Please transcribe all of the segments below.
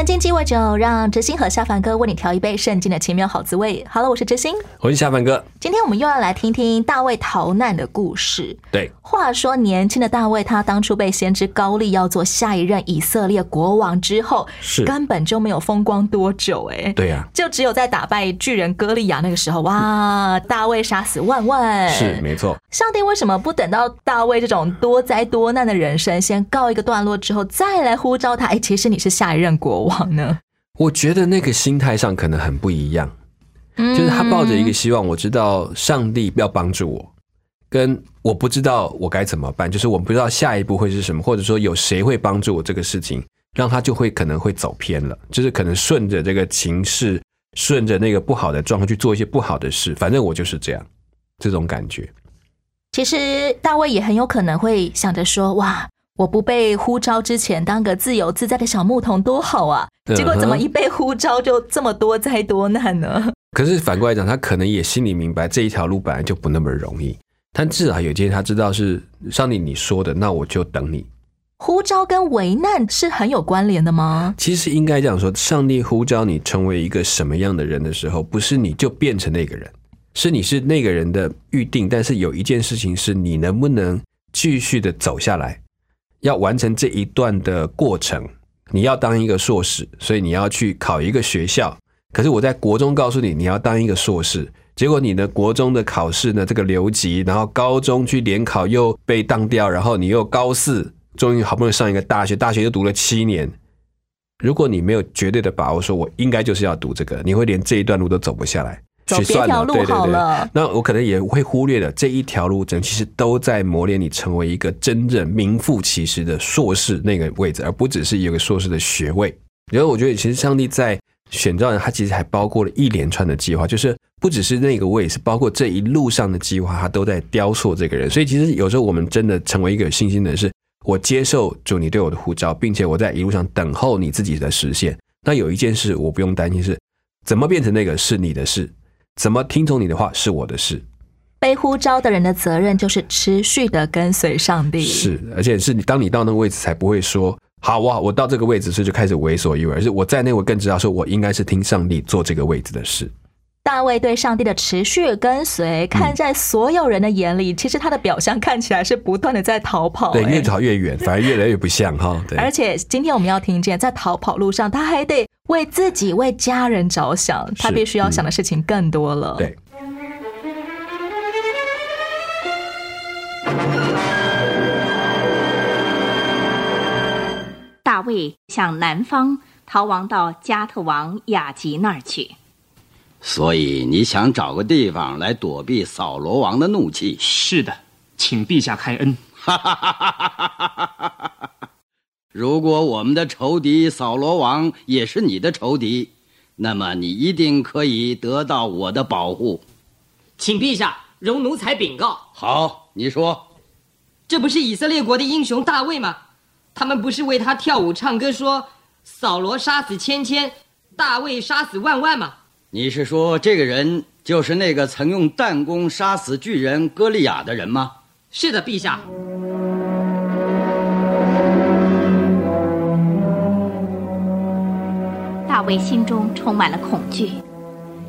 圣经鸡尾酒，让知心和下凡哥为你调一杯圣经的奇妙好滋味。Hello，我是知心，我是下凡哥。今天我们又要来听听大卫逃难的故事。对，话说年轻的大卫，他当初被先知高利要做下一任以色列国王之后，是根本就没有风光多久，哎，对呀、就只有在打败巨人歌利亚那个时候，哇，大卫杀死万万，是没错。上帝为什么不等到大卫这种多灾多难的人生先告一个段落之后，再来呼召他？哎，其实你是下一任国王呢？我觉得那个心态上可能很不一样，就是他抱着一个希望，我知道上帝要帮助我，跟我不知道我该怎么办，就是我不知道下一步会是什么，或者说有谁会帮助我这个事情，让他就会可能会走偏了，就是可能顺着这个情势，顺着那个不好的状况去做一些不好的事，反正我就是这样，这种感觉。其实大卫也很有可能会想着说：“哇，我不被呼召之前当个自由自在的小牧童多好啊！”结果怎么一被呼召就这么多灾多难呢？可是反过来讲，他可能也心里明白这一条路本来就不那么容易，但至少有一天他知道是上帝你说的，那我就等你。呼召跟危难是很有关联的吗？其实应该这样说，上帝呼召你成为一个什么样的人的时候，不是你就变成那个人，是你是那个人的预定。但是有一件事情是你能不能继续的走下来，要完成这一段的过程。你要当一个硕士，所以你要去考一个学校。可是我在国中告诉你，你要当一个硕士，结果你的国中的考试呢，这个留级，然后高中去联考又被当掉，然后你又高四，终于好不容易上一个大学，大学又读了七年。如果你没有绝对的把握，说我应该就是要读这个，你会连这一段路都走不下来，去算别条路对对对。那我可能也会忽略了这一条路，整其实都在磨练你成为一个真正名副其实的硕士那个位置，而不只是有个硕士的学位。然后我觉得，其实上帝在选召人，他其实还包括了一连串的计划，就是不只是那个位，置包括这一路上的计划，他都在雕塑这个人。所以，其实有时候我们真的成为一个有信心的人，是我接受主你对我的呼召，并且我在一路上等候你自己的实现。那有一件事我不用担心是，怎么变成那个是你的事，怎么听从你的话是我的事。被呼召的人的责任就是持续的跟随上帝。是，而且是你当你到那个位置，才不会说好哇，我到这个位置，所以就开始为所欲为，而是我在那我更知道说我应该是听上帝做这个位置的事。大卫对上帝的持续跟随，看在所有人的眼里，其实他的表象看起来是不断的在逃跑、对，哎越逃越远，反而越来越不像哈。对，而且今天我们要听见，在逃跑路上，他还得为自己、为家人着想，他必须要想的事情更多了。对，大卫向南方逃亡到加特王雅吉那儿去。所以你想找个地方来躲避扫罗王的怒气？是的，请陛下开恩。如果我们的仇敌扫罗王也是你的仇敌，那么你一定可以得到我的保护。请陛下容奴才禀告，好，你说，这不是以色列国的英雄大卫吗？他们不是为他跳舞唱歌说扫罗杀死千千，大卫杀死万万吗？你是说这个人就是那个曾用弹弓杀死巨人歌利亚的人吗？是的，陛下。大卫心中充满了恐惧。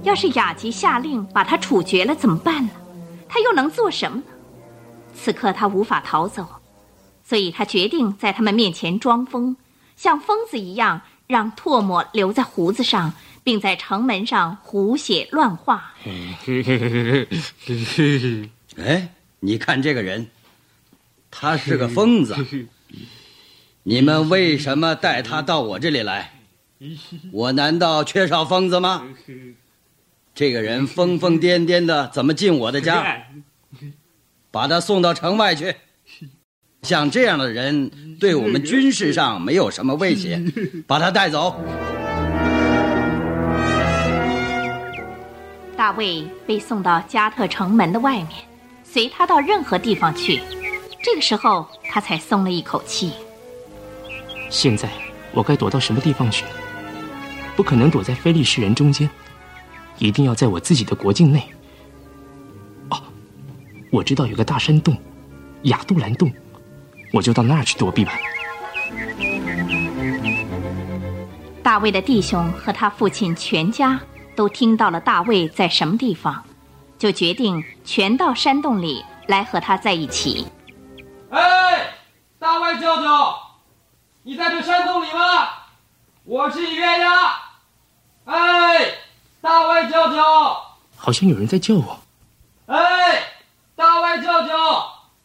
要是雅吉下令把他处决了，怎么办呢？他又能做什么呢？此刻他无法逃走，所以他决定在他们面前装疯，像疯子一样，让唾沫留在胡子上，并在城门上胡写乱画。哎，你看这个人，他是个疯子。你们为什么带他到我这里来？我难道缺少疯子吗？这个人疯疯癫癫的怎么进我的家？把他送到城外去。像这样的人对我们军事上没有什么威胁。把他带走。大卫被送到加特城门的外面随他到任何地方去。这个时候他才松了一口气。现在我该躲到什么地方去？不可能躲在非利士人中间，一定要在我自己的国境内。哦，我知道有个大山洞，亚杜兰洞，我就到那儿去躲避吧。大卫的弟兄和他父亲全家都听到了大卫在什么地方，就决定全到山洞里来和他在一起。哎，大卫舅舅，你在这山洞里吗？我是月牙。哎，大卫舅舅，好像有人在叫我。哎，大卫舅舅，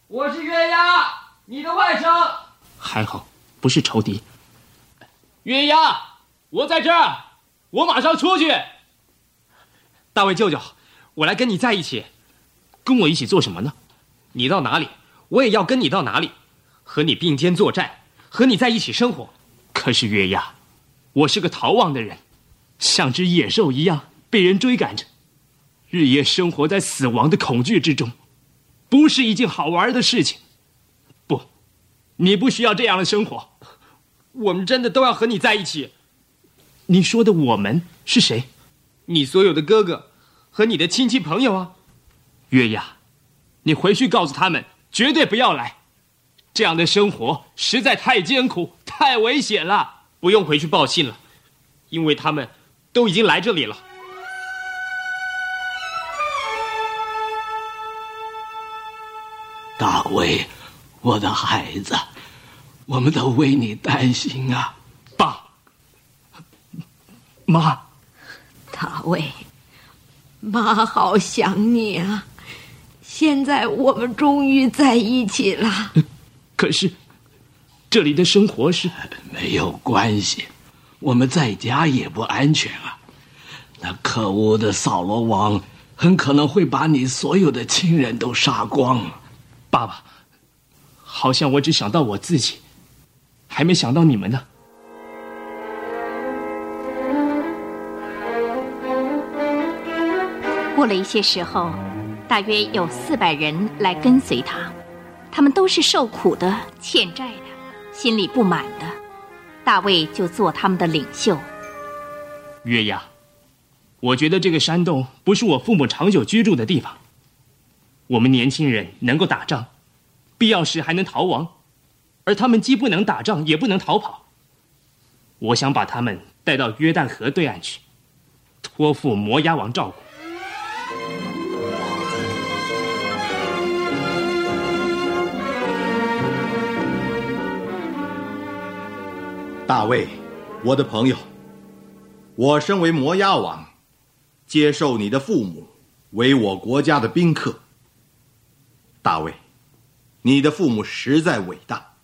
我是月牙，你的外甥。还好不是仇敌。月牙，我在这儿，我马上出去。大卫舅舅，我来跟你在一起，跟我一起做什么呢？你到哪里，我也要跟你到哪里，和你并肩作战，和你在一起生活。可是月牙，我是个逃亡的人，像只野兽一样被人追赶着，日夜生活在死亡的恐惧之中，不是一件好玩的事情。不，你不需要这样的生活。我们真的都要和你在一起。你说的我们是谁？你所有的哥哥和你的亲戚朋友啊。月牙，你回去告诉他们，绝对不要来。这样的生活实在太艰苦、太危险了。不用回去报信了，因为他们都已经来这里了。大卫，我的孩子，我们都为你担心啊！爸妈，大卫，妈好想你啊！现在我们终于在一起了。可是，这里的生活是没有关系，我们在家也不安全啊！那可恶的扫罗王很可能会把你所有的亲人都杀光。爸爸，好像我只想到我自己，还没想到你们呢。过了一些时候，大约有四百人来跟随他，他们都是受苦的、欠债的、心里不满的。大卫就做他们的领袖。约押，我觉得这个山洞不是我父母长久居住的地方。我们年轻人能够打仗，必要时还能逃亡，而他们既不能打仗，也不能逃跑。我想把他们带到约旦河对岸去，托付摩押王照顾。大卫，我的朋友，我身为摩押王，接受你的父母为我国家的宾客。大卫，你的父母实在伟大。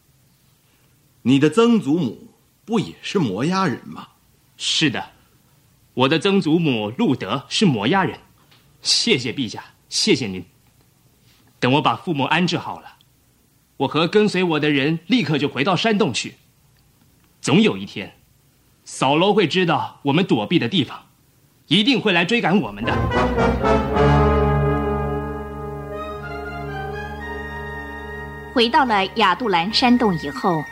你的曾祖母不也是摩押人吗？是的，我的曾祖母路德是摩押人。谢谢陛下，谢谢您。等我把父母安置好了，我和跟随我的人立刻就回到山洞去。总有一天，扫罗会知道我们躲避的地方，一定会来追赶我们的。回到了亚杜兰山洞以后，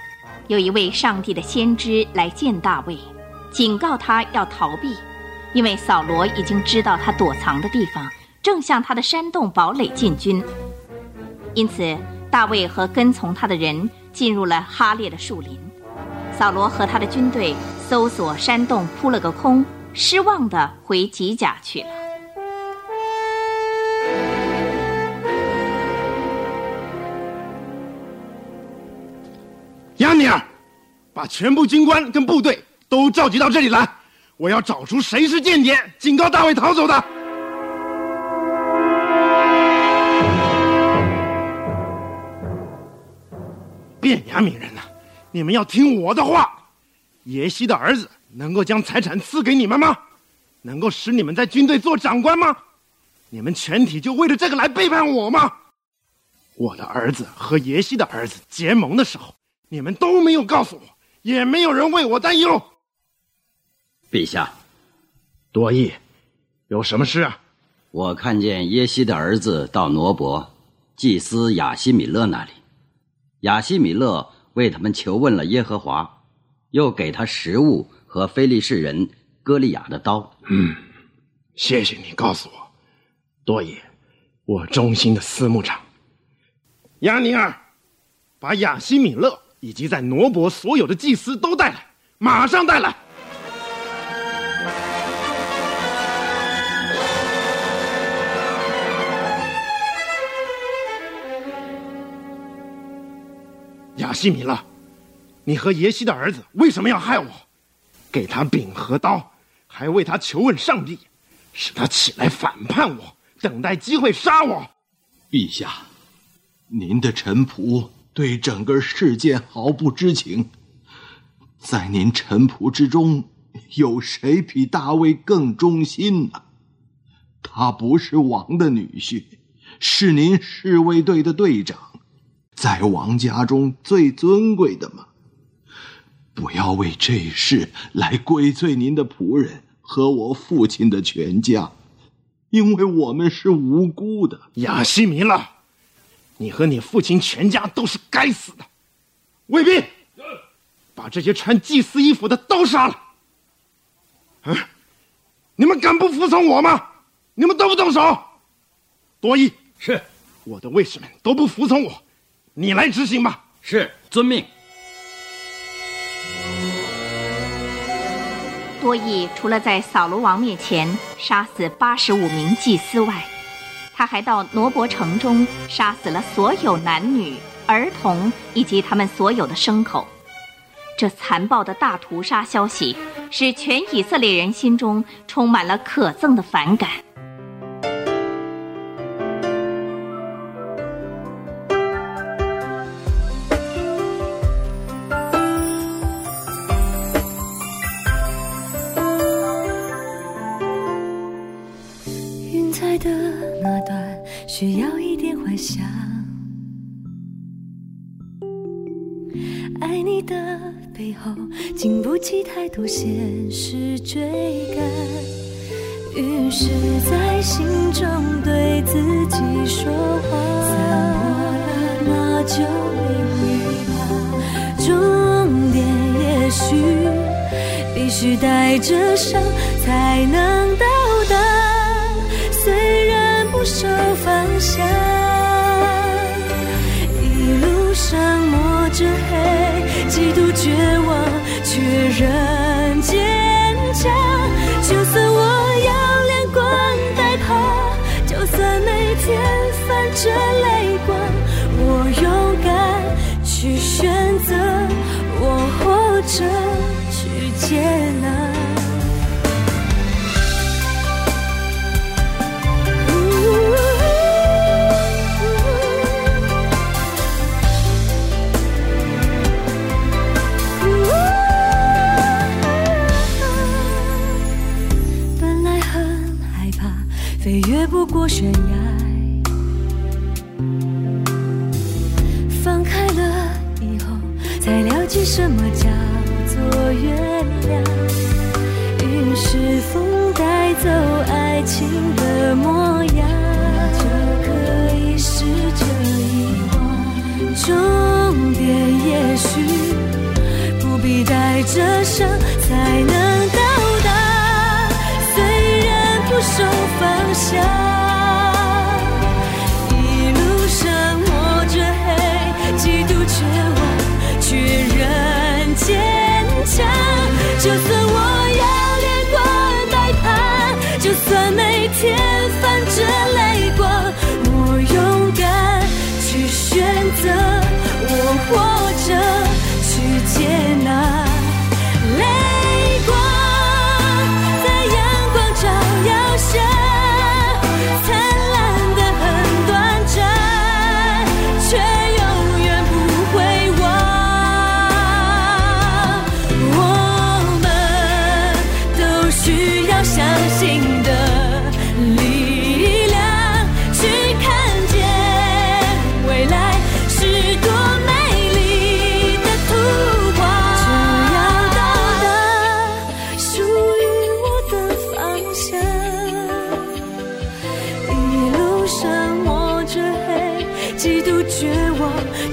有一位上帝的先知来见大卫，警告他要逃避，因为扫罗已经知道他躲藏的地方，正向他的山洞堡垒进军。因此，大卫和跟从他的人进入了哈列的树林。扫罗和他的军队搜索山洞，扑了个空，失望的回吉甲去了。亚尼尔，把全部军官跟部队都召集到这里来，我要找出谁是间谍，警告大卫逃走的。变雅悯人呐，你们要听我的话。耶西的儿子能够将财产赐给你们吗？能够使你们在军队做长官吗？你们全体就为了这个来背叛我吗？我的儿子和耶西的儿子结盟的时候。你们都没有告诉我，也没有人为我担忧。陛下，多益，有什么事啊？我看见耶西的儿子到挪伯，祭司雅西米勒那里，雅西米勒为他们求问了耶和华，又给他食物和非利士人歌利亚的刀。嗯，谢谢你告诉我，多爷，我忠心的司牧长。亚尼尔，把亚西米勒以及在挪伯所有的祭司都带来，马上带来。亚西米勒，你和耶西的儿子为什么要害我？给他饼和刀，还为他求问上帝，使他起来反叛我，等待机会杀我。陛下，您的臣仆对整个事件毫不知情。在您臣仆之中，有谁比大卫更忠心呢？他不是王的女婿，是您侍卫队的队长。在王家中最尊贵的吗？不要为这事来归罪您的仆人和我父亲的全家，因为我们是无辜的。亚西米勒，你和你父亲全家都是该死的！卫兵，把这些穿祭司衣服的都杀了！嗯，你们敢不服从我吗？你们动不动手？多伊是，我的卫士们都不服从我。你来执行吧。是，遵命。多益除了在扫罗王面前杀死八十五名祭司外，他还到挪伯城中杀死了所有男女、儿童以及他们所有的牲口。这残暴的大屠杀消息，使全以色列人心中充满了可憎的反感。想，爱你的背后经不起太多现实追赶，于是，在心中对自己说话：散播了，那就淋雨吧。终点也许必须带着伤才能到达，虽然。不受方向，上摸着黑，极度绝望，却仍坚强。就算我要连滚带爬，就算每天泛着泪光，我勇敢去选择，我活着去接纳。不过悬崖，放开了以后，才了解什么叫做原谅。于是风带走爱情的模样，就可以试着遗忘。终点也许不必带着伤才能方向，一路上摸着黑，几度绝望，却仍坚强。就算我要连滚带爬，就算每天。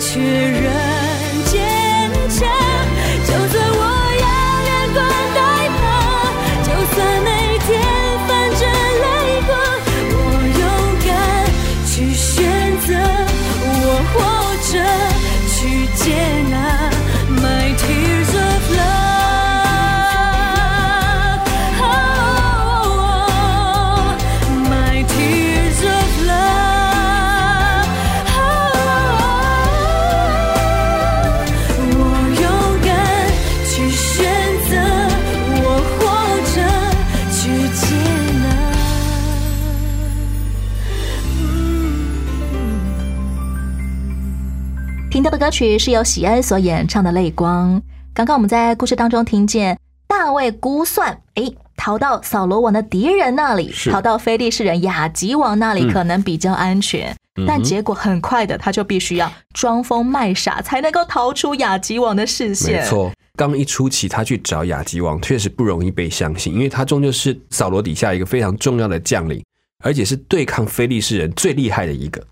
确认。的歌曲是由喜恩所演唱的《泪光》。刚刚我们在故事当中听见大卫估算，诶，逃到扫罗王的敌人那里，逃到非利士人雅吉王那里嗯可能比较安全。嗯但结果很快的，他就必须要装疯卖傻，才能够逃出雅吉王的视线。没，错，刚一初期他去找雅吉王，确实不容易被相信，因为他终究是扫罗底下一个非常重要的将领，而且是对抗非利士人最厉害的一个，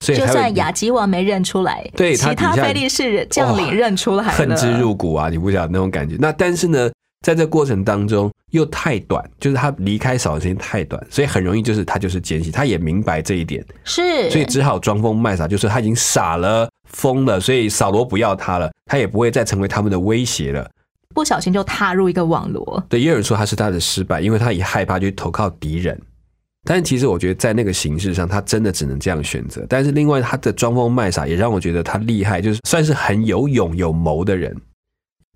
所以就算雅吉王没认出来，对他其他底下非利士将领认出来了，恨之入骨啊！你不晓得那种感觉。那但是呢，在这过程当中又太短，就是他离开扫的时间太短，所以很容易就是他就是奸细，他也明白这一点，是，所以只好装疯卖傻，就是他已经傻了、疯了，所以扫罗不要他了，他也不会再成为他们的威胁了。不小心就踏入一个网罗。对，也有人说他是他的失败，因为他一害怕就投靠敌人。但是其实我觉得在那个形式上，他真的只能这样选择。但是另外他的装疯卖傻也让我觉得他厉害，就是算是很有勇有谋的人。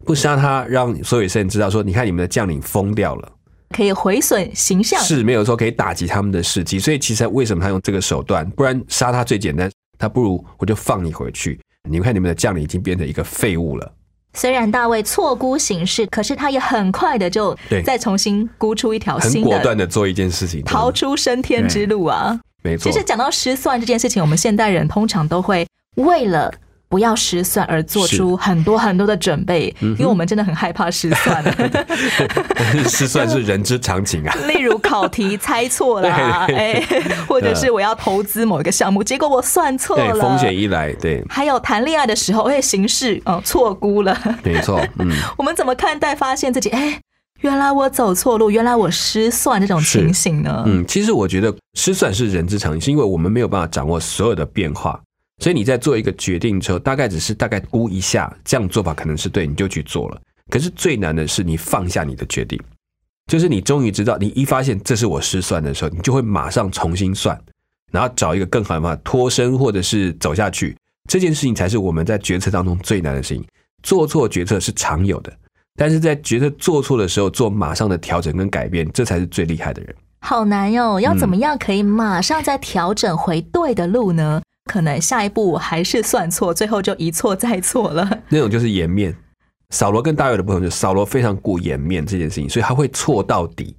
不杀他，让所有人知道说，你看你们的将领疯掉了，可以毁损形象，是没有说可以打击他们的士气。所以其实为什么他用这个手段？不然杀他最简单，他不如我就放你回去。你们看你们的将领已经变成一个废物了。虽然大卫错估形势，可是他也很快的就对再重新估出一条新的果断的做一件事情，逃出升天之路啊！没错其。实讲到失算这件事情，我们现代人通常都会为了不要失算而做出很多很多的准备，嗯因为我们真的很害怕失算。失算是人之常情啊。例如考题猜错啦，对。哎，或者是我要投资某一个项目，结果我算错对，了，风险一来，对，还有谈恋爱的时候，哎，形势嗯错估了，没错，嗯，我们怎么看待发现自己哎，原来我走错路，原来我失算这种情形呢？嗯，其实我觉得失算是人之常情，是因为我们没有办法掌握所有的变化，所以你在做一个决定之后，大概只是大概估一下，这样做法可能是对，你就去做了。可是最难的是你放下你的决定，就是你终于知道，你一发现这是我失算的时候，你就会马上重新算，然后找一个更好的办法脱身或者是走下去。这件事情才是我们在决策当中最难的事情。做错决策是常有的，但是在决策做错的时候做马上的调整跟改变，这才是最厉害的人。好难哟、要怎么样可以马上再调整回对的路呢？可能下一步还是算错，最后就一错再错了。那种就是颜面。扫罗跟大卫的不同，就是扫罗非常顾颜面这件事情，所以他会错到底，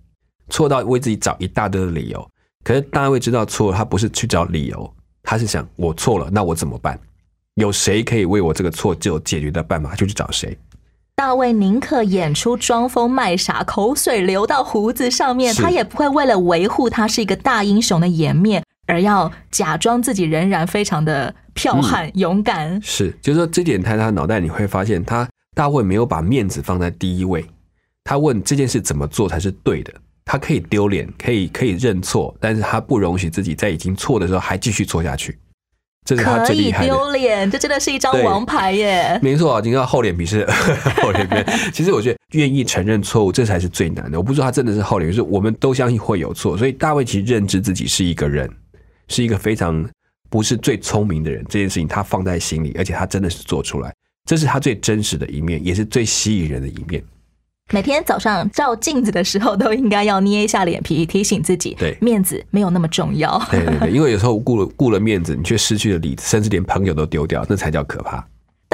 错到为自己找一大堆的理由。可是大卫知道错了，他不是去找理由，他是想我错了，那我怎么办？有谁可以为我这个错就有解决的办法，就去找谁。大卫宁可演出装疯卖傻，口水流到胡子上面，他也不会为了维护他是一个大英雄的颜面，而要假装自己仍然非常的剽悍、勇敢。是，就是说这点他他脑袋你会发现，他大卫没有把面子放在第一位。他问这件事怎么做才是对的，他可以丢脸，可以可以认错，但是他不容许自己在已经错的时候还继续错下去，这是他可以最厉害的。丢脸，这真的是一张王牌耶！没错，你知道厚脸皮是 厚脸皮。其实我觉得愿意承认错误，这才是最难的。我不是说他真的是厚脸皮，是我们都相信会有错。所以大卫其实认知自己是一个人，是一个非常不是最聪明的人。这件事情他放在心里，而且他真的是做出来，这是他最真实的一面，也是最吸引人的一面。每天早上照镜子的时候，都应该要捏一下脸皮，提醒自己，对面子没有那么重要。对对对，因为有时候顾了顾了面子，你却失去了理智，甚至连朋友都丢掉，那才叫可怕。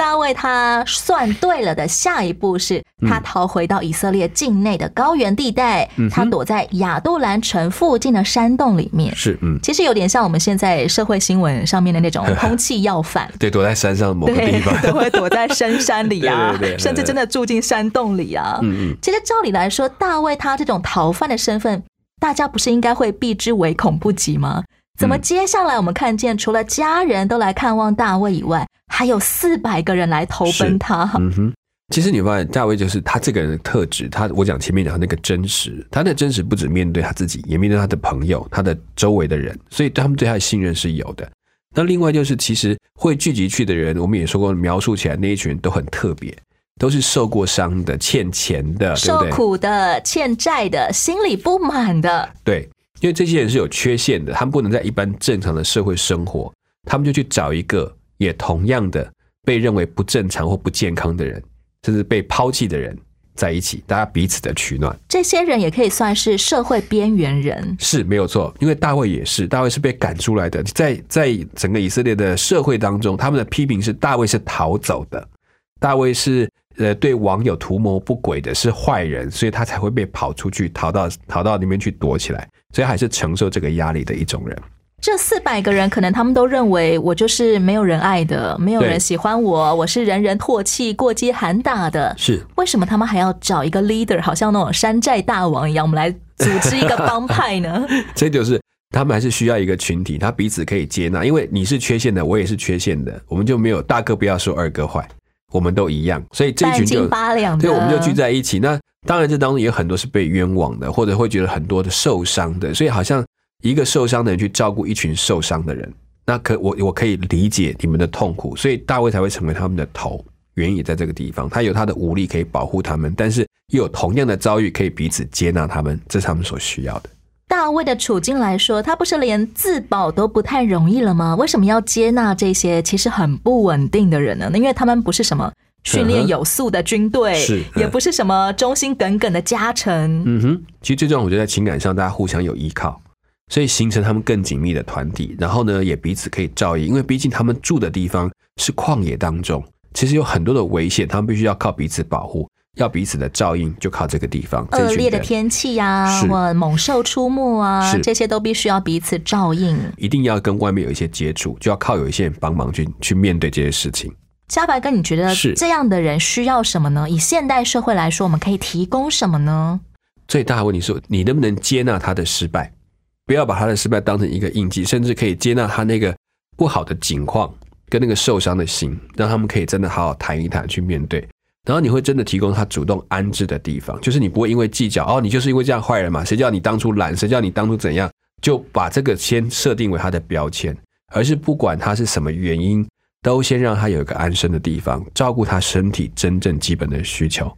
大卫他算对了的下一步是，他逃回到以色列境内的高原地带，嗯他躲在亚杜兰城附近的山洞里面。是，嗯，其实有点像我们现在社会新闻上面的那种通气要犯。对，躲在山上某个地方，，都会躲在深山里啊，对对对对甚至真的住进山洞里啊。嗯嗯，其实照理来说，大卫他这种逃犯的身份，大家不是应该会避之唯恐不及吗？怎么接下来我们看见，除了家人都来看望大卫以外，还有四百个人来投奔他？嗯哼，其实你发现大卫就是他这个人的特质，他我讲前面讲他那个真实，他的真实不止面对他自己，也面对他的朋友、他的周围的人，所以他们对他的信任是有的。那另外就是，其实会聚集去的人，我们也说过，描述起来那一群人都很特别，都是受过伤的、欠钱的、受？苦的、欠债的、心里不满的，对，因为这些人是有缺陷的，他们不能在一般正常的社会生活，他们就去找一个也同样的被认为不正常或不健康的人，甚至被抛弃的人在一起，大家彼此的取暖。这些人也可以算是社会边缘人。是没有错，因为大卫也是，大卫是被赶出来的，在在整个以色列的社会当中，他们的批评是大卫是逃走的，大卫是呃对网友图谋不轨的，是坏人，所以他才会被跑出去，逃到逃到那边去躲起来，所以还是承受这个压力的一种人。这四百个人，可能他们都认为我就是没有人爱的，没有人喜欢我，我是人人唾弃、过街喊打的。是为什么他们还要找一个 leader，好像那种山寨大王一样，我们来组织一个帮派呢？这就是他们还是需要一个群体，他彼此可以接纳，因为你是缺陷的，我也是缺陷的，我们就没有大哥不要说二哥坏，我们都一样，所以这一群八两的对，我们就聚在一起。那当然，这当中也有很多是被冤枉的，或者会觉得很多的受伤的，所以好像一个受伤的人去照顾一群受伤的人，那可我我可以理解你们的痛苦，所以大卫才会成为他们的头。原因也在这个地方，他有他的武力可以保护他们，但是又有同样的遭遇可以彼此接纳他们，这是他们所需要的。大卫的处境来说，他不是连自保都不太容易了吗？为什么要接纳这些其实很不稳定的人呢？因为他们不是什么训练有素的军队，是也不是什么忠心耿耿的家臣。嗯哼，其实最重要，我觉得在情感上大家互相有依靠，所以形成他们更紧密的团体。然后呢，也彼此可以照应，因为毕竟他们住的地方是旷野当中，其实有很多的危险，他们必须要靠彼此保护，要彼此的照应，就靠这个地方。这恶劣的天气呀、是或猛兽出没啊，是这些都必须要彼此照应。一定要跟外面有一些接触，就要靠有一些人帮忙去去面对这些事情。嘉白哥，你觉得是这样的人需要什么呢？以现代社会来说，我们可以提供什么呢？最大的问题是你能不能接纳他的失败，不要把他的失败当成一个印记，甚至可以接纳他那个不好的境况跟那个受伤的心，让他们可以真的好好谈一谈，去面对。然后你会真的提供他主动安置的地方，就是你不会因为计较哦，你就是因为这样坏人嘛，谁叫你当初懒，谁叫你当初怎样，就把这个先设定为他的标签，而是不管他是什么原因，都先让他有一个安身的地方，照顾他身体真正基本的需求，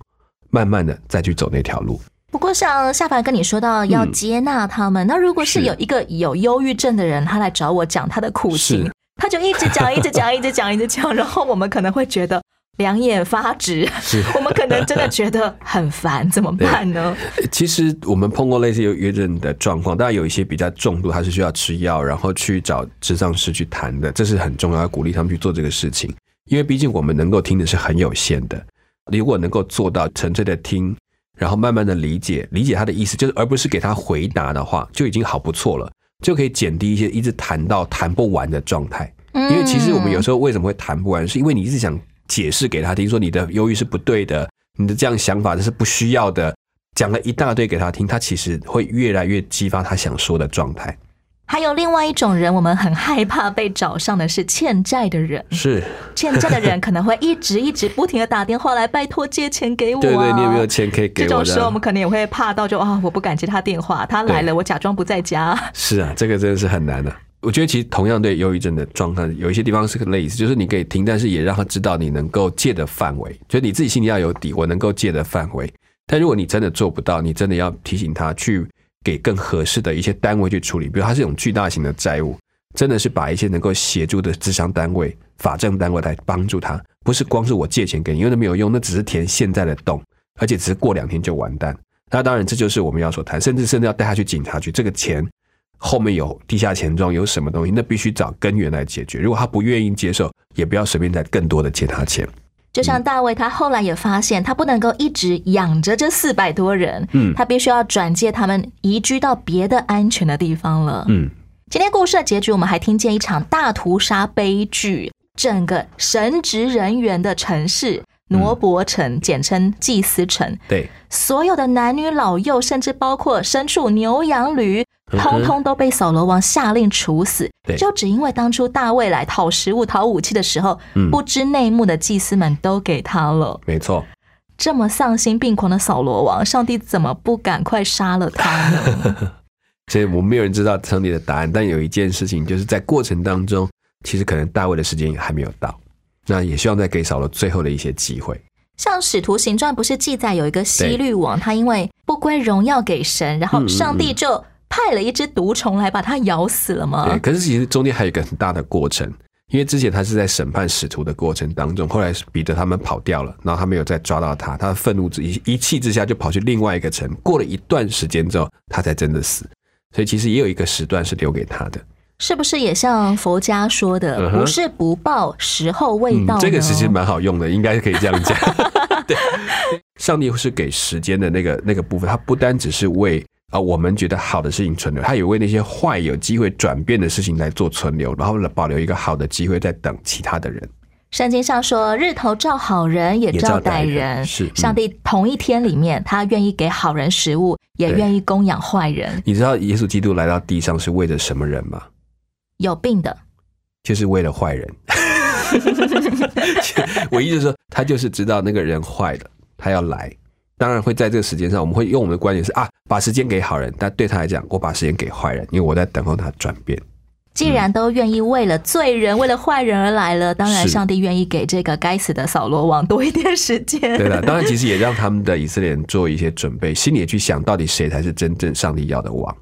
慢慢的再去走那条路。不过，像夏凡跟你说到要接纳他们，那如果是是。有一个有忧郁症的人，他来找我讲他的苦情，他就一直讲，一直讲，一直讲，一直讲，然后我们可能会觉得两眼发直，我们可能真的觉得很烦，怎么办呢？呃其实我们碰过类似有忧郁症的状况，当然有一些比较重度，他是需要吃药，然后去找智障师去谈的，这是很重要，要鼓励他们去做这个事情。因为毕竟我们能够听的是很有限的，如果能够做到纯粹的听，然后慢慢的理解，理解他的意思，就是而不是给他回答的话，就已经好不错了，就可以减低一些一直谈到谈不完的状态。因为其实我们有时候为什么会谈不完，是因为你一直想解释给他听，说你的忧郁是不对的，你的这样想法这是不需要的，讲了一大堆给他听，他其实会越来越激发他想说的状态。还有另外一种人，我们很害怕被找上的是欠债的人。是，欠债的人可能会一直一直不停的打电话来拜托借钱给我、啊。对对，你有没有钱可以给我这种时候，我？们可能也会怕到就啊，我不敢接他电话，他来了，我假装不在家。是啊，这个真的是很难的、我觉得其实同样对忧郁症的状态，有一些地方是个类似，就是你可以停，但是也让他知道你能够借的范围，就是你自己心里要有底，我能够借的范围。但如果你真的做不到，你真的要提醒他去给更合适的一些单位去处理，比如他是一种巨大型的债务，真的是把一些能够协助的智商单位、法政单位来帮助他，不是光是我借钱给你，因为那没有用，那只是填现在的洞，而且只是过两天就完蛋。那当然，这就是我们要所谈，甚至甚至要带他去警察局，这个钱后面有地下钱庄，有什么东西，那必须找根源来解决。如果他不愿意接受，也不要随便再更多的借他钱。就像大卫，他后来也发现，他不能够一直养着这四百多人，嗯他必须要转借他们移居到别的安全的地方了。嗯，今天故事的结局，我们还听见一场大屠杀悲剧，整个神职人员的城市挪伯城，简称祭司城。对，所有的男女老幼，甚至包括牲畜、牛羊驴，通通都被扫罗王下令处死。对就只因为当初大卫来讨食物、讨武器的时候，嗯不知内幕的祭司们都给他了。没错。这么丧心病狂的扫罗王，上帝怎么不赶快杀了他呢？所以我们没有人知道上帝的答案，但有一件事情就是在过程当中，其实可能大卫的时间也还没有到，那也希望再给少了最后的一些机会。像《使徒行传》不是记载有一个西律王，他因为不归荣耀给神，然后上帝就派了一只毒虫来把他咬死了吗？对，可是其实中间还有一个很大的过程，因为之前他是在审判使徒的过程当中，后来彼得他们跑掉了，然后他没有再抓到他，他的愤怒之一一气之下就跑去另外一个城，过了一段时间之后，他才真的死。所以其实也有一个时段是留给他的。是不是也像佛家说的，嗯哼不是不报，时候未到、呢这个其实蛮好用的，应该是可以这样讲。对，上帝是给时间的那个那个部分，他不单只是为啊、我们觉得好的事情存留，他也为那些坏有机会转变的事情来做存留，然后保留一个好的机会在等其他的人。圣经上说，日头照好人也照照歹歹人。人是嗯上帝同一天里面，他愿意给好人食物，也对愿意供养坏人。你知道耶稣基督来到地上是为了什么人吗？有病的，就是为了坏人。我意思是说，他就是知道那个人坏了，他要来。当然会在这个时间上，我们会用我们的观点是啊，把时间给好人，但对他来讲，我把时间给坏人，因为我在等候他转变。既然都愿意为了罪人、为了坏人而来了，当然上帝愿意给这个该死的扫罗王多一点时间。对的，当然其实也让他们的以色列人做一些准备，心里也去想到底谁才是真正上帝要的王。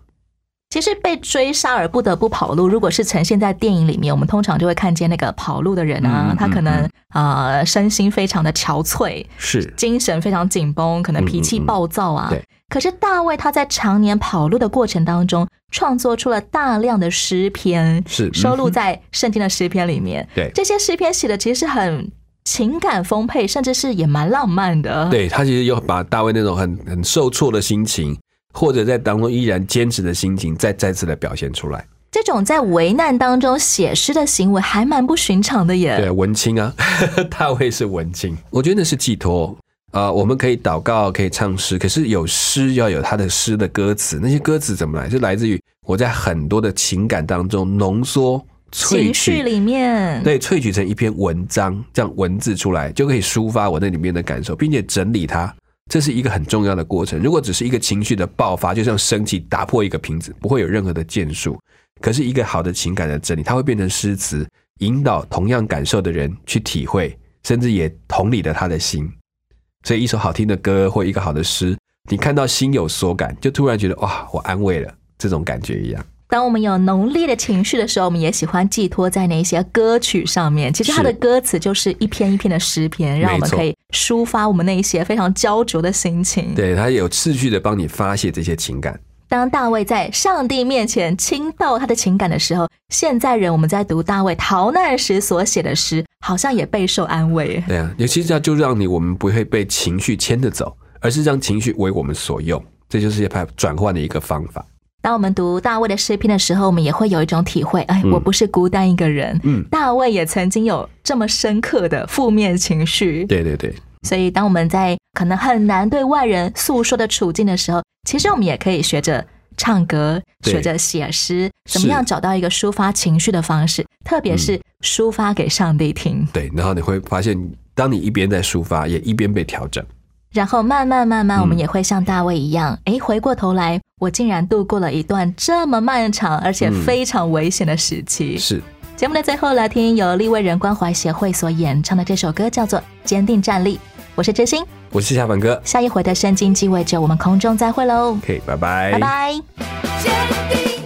其实被追杀而不得不跑路，如果是呈现在电影里面，我们通常就会看见那个跑路的人啊，嗯他可能啊、呃身心非常的憔悴，是精神非常紧绷，可能脾气暴躁啊。可是大卫他在常年跑路的过程当中，创作出了大量的诗篇，是收录在圣经的诗篇里面。对这些诗篇写的其实是很情感丰沛，甚至是也蛮浪漫的。对他其实又把大卫那种很很受挫的心情，或者在当中依然坚持的心情，再再次的表现出来。这种在危难当中写诗的行为还蛮不寻常的耶。对，文青啊，大卫是文青，我觉得那是寄托。啊、我们可以祷告，可以唱诗，可是有诗要有他的诗的歌词，那些歌词怎么来？是来自于我在很多的情感当中浓缩、萃情绪取，里面，对，萃取成一篇文章，这样文字出来就可以抒发我那里面的感受，并且整理它，这是一个很重要的过程。如果只是一个情绪的爆发，就像生气打破一个瓶子，不会有任何的建树。可是一个好的情感的整理，它会变成诗词，引导同样感受的人去体会，甚至也同理了他的心。所以一首好听的歌或一个好的诗，你看到心有所感，就突然觉得哇，我安慰了，这种感觉一样。当我们有浓烈的情绪的时候，我们也喜欢寄托在那些歌曲上面。其实它的歌词就是一篇一篇的诗篇，让我们可以抒发我们那一些非常焦灼的心情。对，它有次序的帮你发泄这些情感。当大卫在上帝面前倾倒他的情感的时候，现在人我们在读大卫逃难时所写的诗，好像也备受安慰。对啊，尤其是要就让你我们不会被情绪牵着走，而是让情绪为我们所用，这就是一派转换的一个方法。当我们读大卫的诗篇的时候，我们也会有一种体会：哎，嗯我不是孤单一个人。嗯，大卫也曾经有这么深刻的负面情绪。对对对，所以，当我们在可能很难对外人诉说的处境的时候，其实我们也可以学着唱歌，学着写诗，怎么样找到一个抒发情绪的方式，特别是抒发给上帝听。对，然后你会发现，当你一边在抒发，也一边被调整。然后慢慢慢慢，嗯。我们也会像大卫一样，哎、回过头来，我竟然度过了一段这么漫长而且嗯非常危险的时期。是，节目的最后来听由立位人关怀协会所演唱的这首歌，叫做《坚定站立》。我是知心，我是夏凡哥。下一回的圣经鸡尾酒，我们空中再会喽，，OK，拜拜，拜拜。坚定